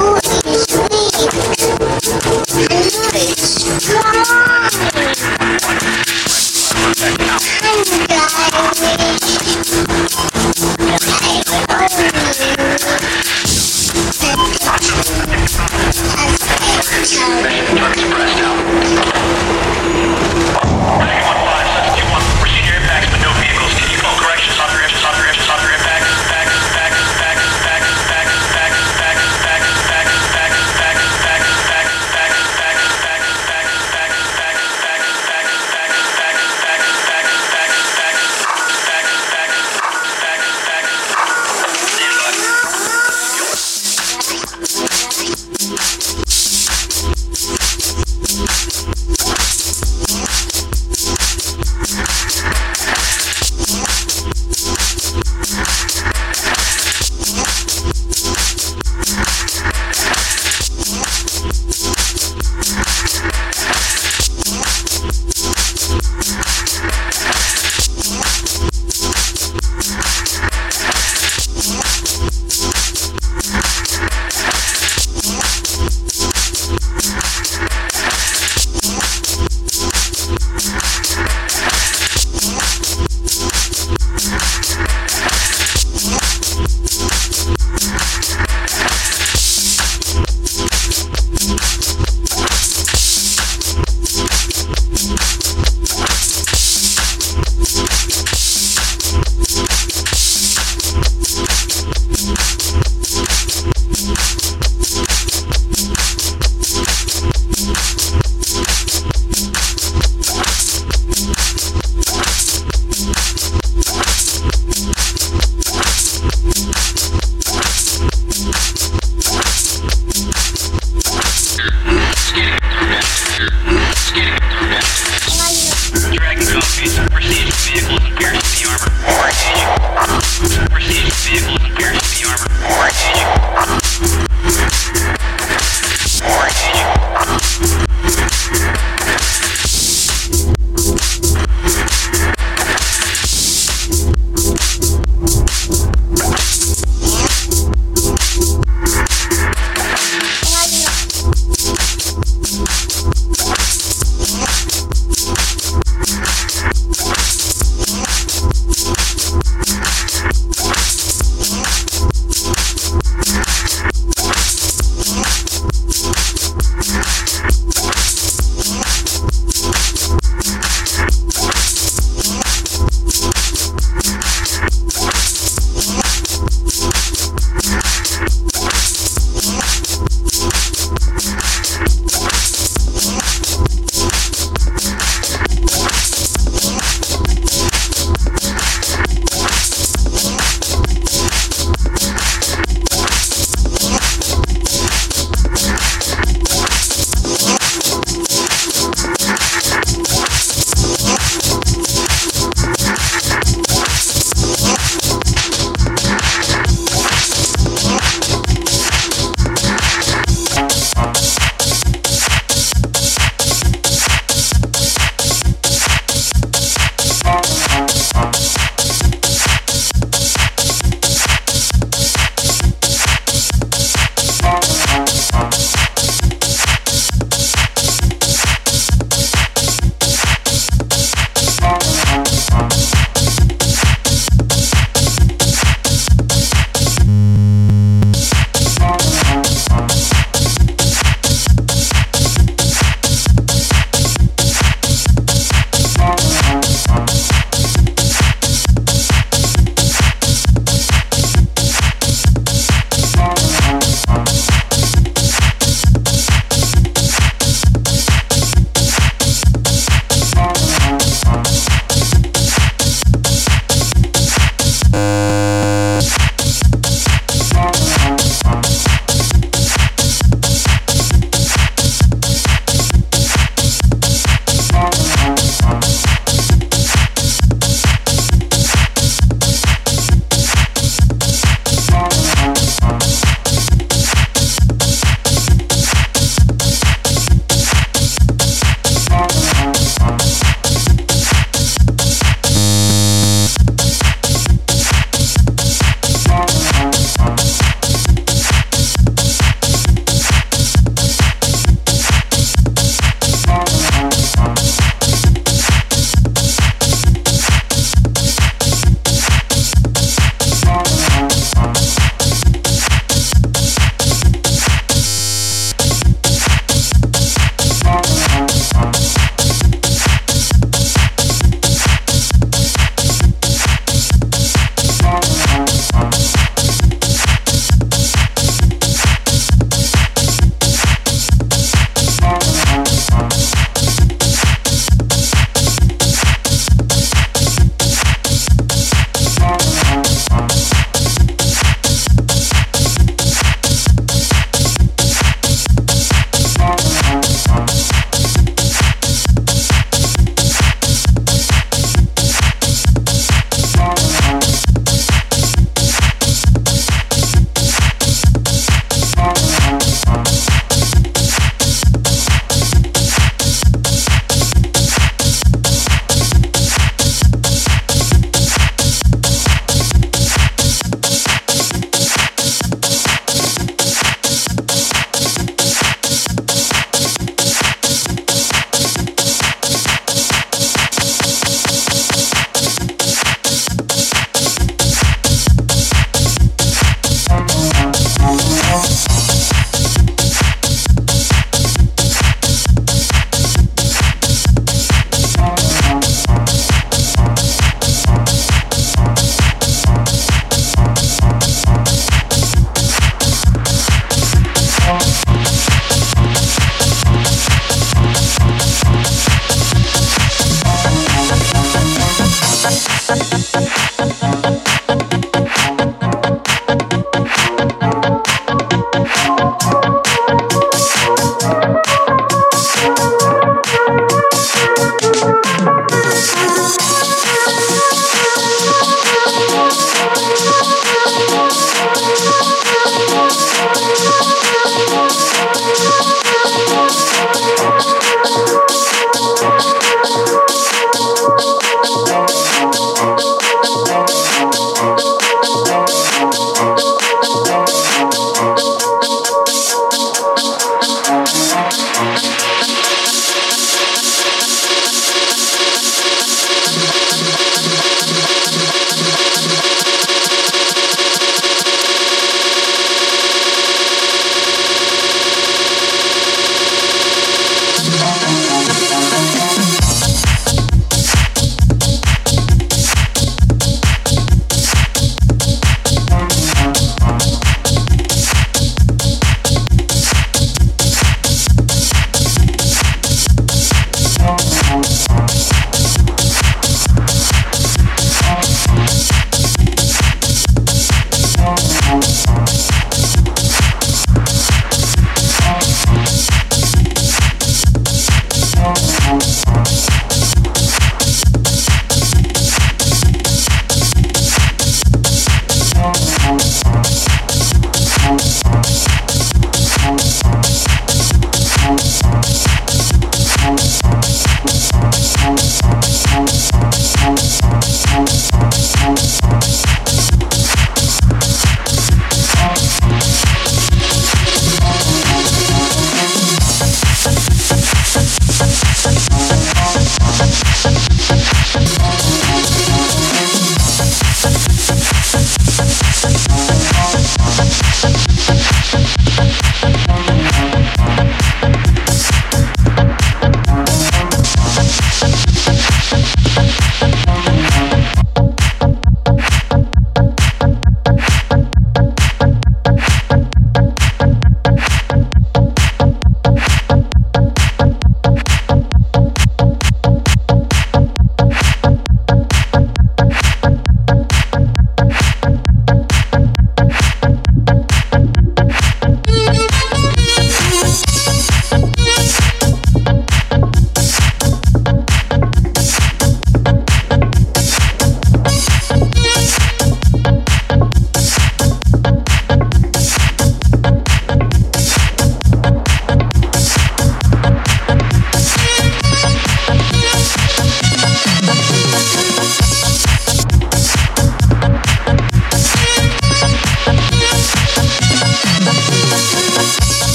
Who is weak? Who is strong?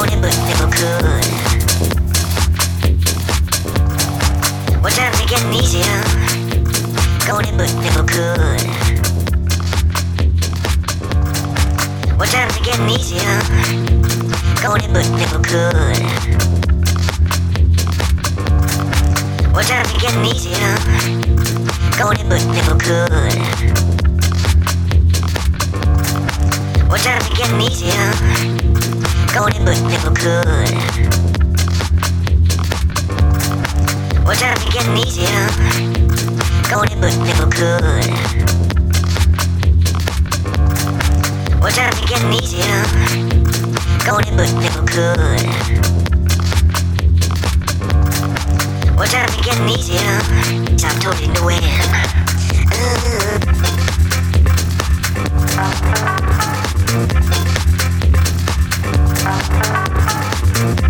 What time to getting easier? Going but never could. What time to getting easier? Going but never could. What time to getting easier? Going but never could. What time to getting easier? going but never could. Well, times are getting easier. Going but never could. Well, time are getting easier. But never could. Well, getting easier. So totally new Thank you.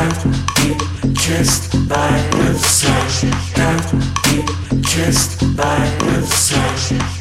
Don't kissed by the sun. Don't be kissed by the sun.